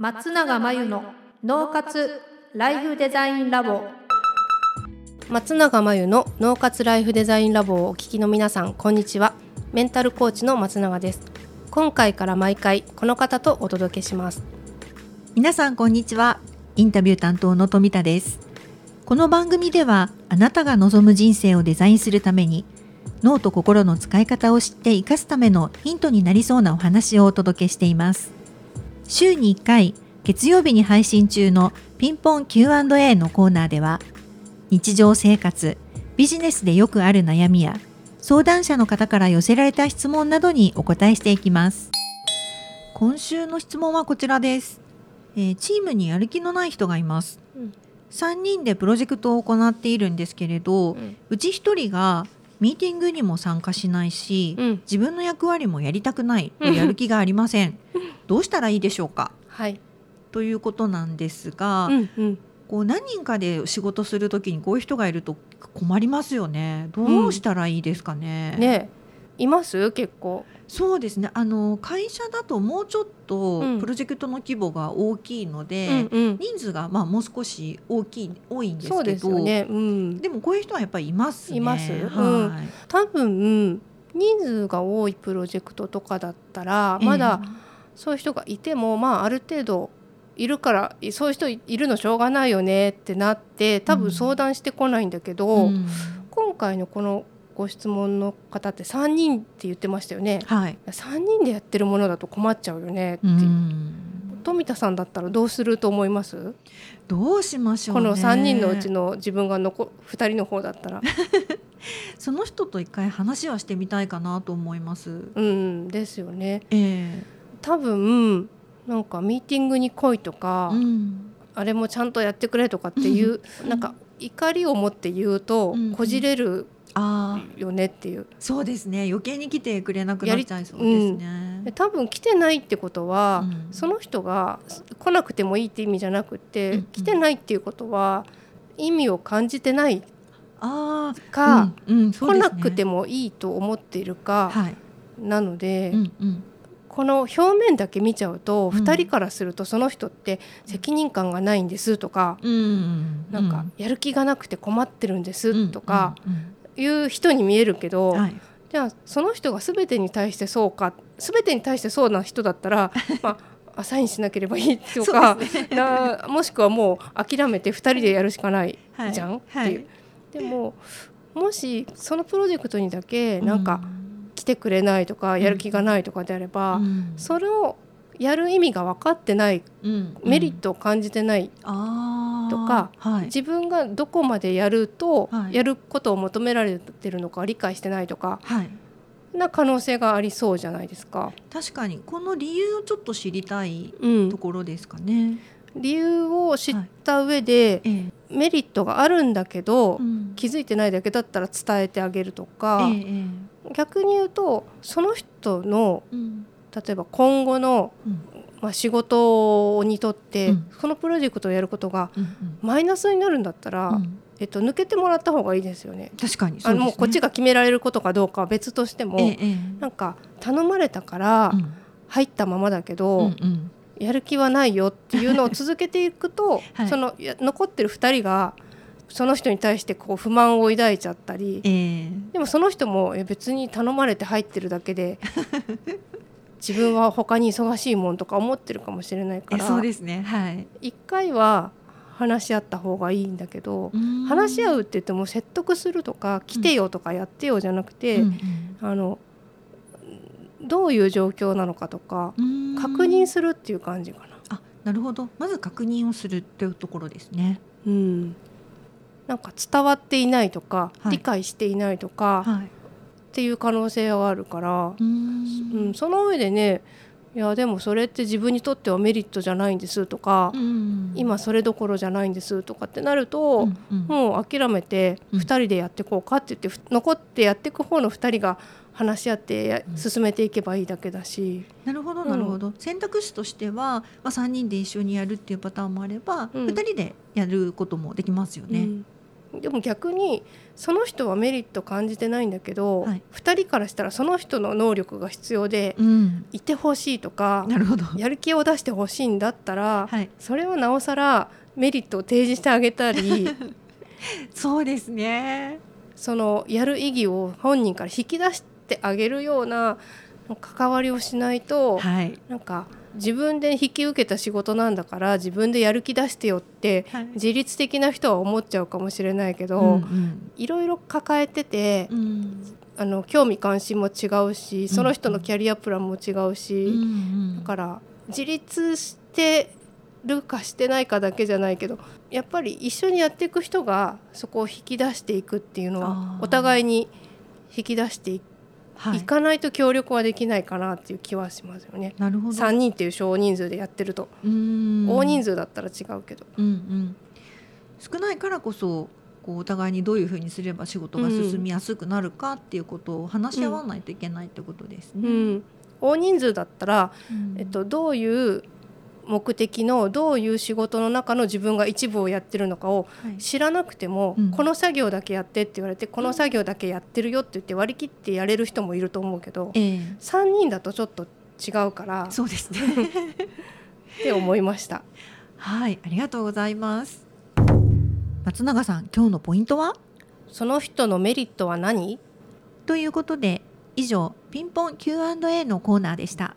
松永真由の脳活ライフデザインラボ。松永真由の脳活ライフデザインラボをお聞きの皆さんこんにちは。メンタルコーチの松永です。今回から毎回この方とお届けします。皆さんこんにちは。インタビュー担当の富田です。この番組ではあなたが望む人生をデザインするために脳と心の使い方を知って生かすためのヒントになりそうなお話をお届けしています週に1回月曜日に配信中のピンポン Q&A のコーナーでは日常生活ビジネスでよくある悩みや相談者の方から寄せられた質問などにお答えしていきます。今週の質問はこちらです、えーチームにやる気のない人がいます、うん。3人でプロジェクトを行っているんですけれど、うん。うち1人がミーティングにも参加しないし、うん。自分の役割もやりたくないとやる気がありませんどうしたらいいでしょうか？はい。ということなんですが、うんうん。こう何人かで仕事するときにこういう人がいると困りますよね。どうしたらいいですかね、ねいます？結構。そうですね。あの会社だともうちょっとうん。プロジェクトの規模が大きいので、うんうん。人数がまあもう少し大きい多いんですけどそうですよね。うん。でもこういう人はやっぱりいますね。います？うん。はい。多分人数が多いプロジェクトとかだったらまだ、そういう人がいてもまあある程度いるからそういう人いるのしょうがないよねってなって多分相談してこないんだけど、うん今回のこのご質問の方って3人って言ってましたよね。はい。3人でやってるものだと困っちゃうよねって、うん富田さんだったらどうすると思います？どうしましょうね。この3人のうちの自分が残2人の方だったら。その人と一回話はしてみたいかなと思います。うんですよね。え多分なんかミーティングに来いとえか、うん。あれもちゃんとやってくれとかっていう、なんか怒りを持って言うとうんこじれるああ、よねっていう。そうですね。余計に来てくれなくなっちゃいそうですね。で多分来てないってことは、うん。その人が来なくてもいいって意味じゃなくて、うんうん。来てないっていうことは意味を感じてないああ、か、うん。うん。そう来なくてもいいと思っているかはい。なので、うんうんこの表面だけ見ちゃうと、うん。2人からするとその人って責任感がないんですとか、うん。なんかやる気がなくて困ってるんですとかうん。うん。いう人に見えるけど、うんはい。じゃあその人が全てに対してそうか全てに対してそうな人だったら まあアサインしなければいいとか、なもしくはもう諦めて2人でやるしかないはいじゃん、ってはい。いう。でももしそのプロジェクトにだけなんか来てくれないとか、やる気がないとかであれば、うん。それをやる意味が分かってないうん。メリットを感じてない、とかはい、自分がどこまでやるとはい。やることを求められてるのか理解してないとかはい、な可能性がありそうじゃないですか。確かにこの理由をちょっと知りたいうん。と、ころですかね。理由を知った上で、ええ。メリットがあるんだけど、うん。気づいてないだけだったら伝えてあげるとか、えええ逆に言うとその人のえうん。例えば今後の、うん。まあ、仕事にとって、うん。このプロジェクトをやることがうんマイナスになるんだったら、うん。えっと、抜けてもらった方がいいですよね。確かにあのもうこっちがが決められることかどうかは別としても、ええええ。なんか頼まれたからうん。入ったままだけど、うんうん。やる気はないよっていうのを続けていくと、はい。その残ってる2人がその人に対してこう不満を抱いちゃったりええ。でもその人もえ別に頼まれて入ってるだけで 自分は他に忙しいもんとか思ってるかもしれないからえそうですね。はい。一回は話し合った方がいいんだけど、話し合ううって言っても説得するとか来てよとかやってよじゃなくて、んあのどういう状況なのかとかうん。確認するっていう感じかな。あなるほど。まず確認をするというところですね。うん、なんか伝わっていないとか、はい。理解していないとかはい。っていう可能性はあるから、うん。うん、その上でねいやでもそれって自分にとってはメリットじゃないんですとか、うん今それどころじゃないんですとかってなると、うんうん。もう諦めてうん。2人でやっていこうかって言って、ふ残ってやっていく方の2人が話し合って進めていけばいいだけだし、なるほどうんなるほど、選択肢としては、まあ、3人で一緒にやるっていうパターンもあれば、うん。2人でやることもできますよね。うんでも逆にその人はメリット感じてないんだけど、はい2人からしたらその人の能力が必要でうん、いてほしいとかなるほど。やる気を出してほしいんだったら、はい、それはなおさらメリットを提示してあげたり そうですね。そのやる意義を本人から引き出してあげるような関わりをしないと、はい、なんか自分で引き受けた仕事なんだから自分でやる気出してよってはい。自律的な人は思っちゃうかもしれないけど、うんいろいろ抱えてて、うん。うんあの興味関心も違うしその人のキャリアプランも違うし、うんうんだから自立してるかしてないかだけじゃないけどやっぱり一緒にやっていく人がそこを引き出していくっていうのあはー。お互いに引き出してい,、はい、かないと協力はできないかなっていう気はしますよね。なるほど。3人っていう少人数でやってると、うん。大人数だったら違うけど、うんうん、少ないからこそこうお互いにどういうふうにすれば仕事が進みやすくなるかっていうことを話し合わないといけないってことですね。うん、大人数だったら、うん。えっと、どういう目的のどういう仕事の中の自分が一部をやってるのかをはい知らなくても、うんこの作業だけやってって言われてこの作業だけやってるよって言って割り切ってやれる人もいると思うけどええ3人だとちょっと違うからっそうですね。て思いました。はい、ありがとうございます。松永さん、今日のポイントは？その人のメリットは何？ということで以上ピンポン Q&A のコーナーでした。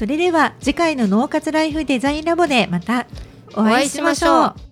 それでは次回の脳活ライフデザインラボでまたお会いしましょう。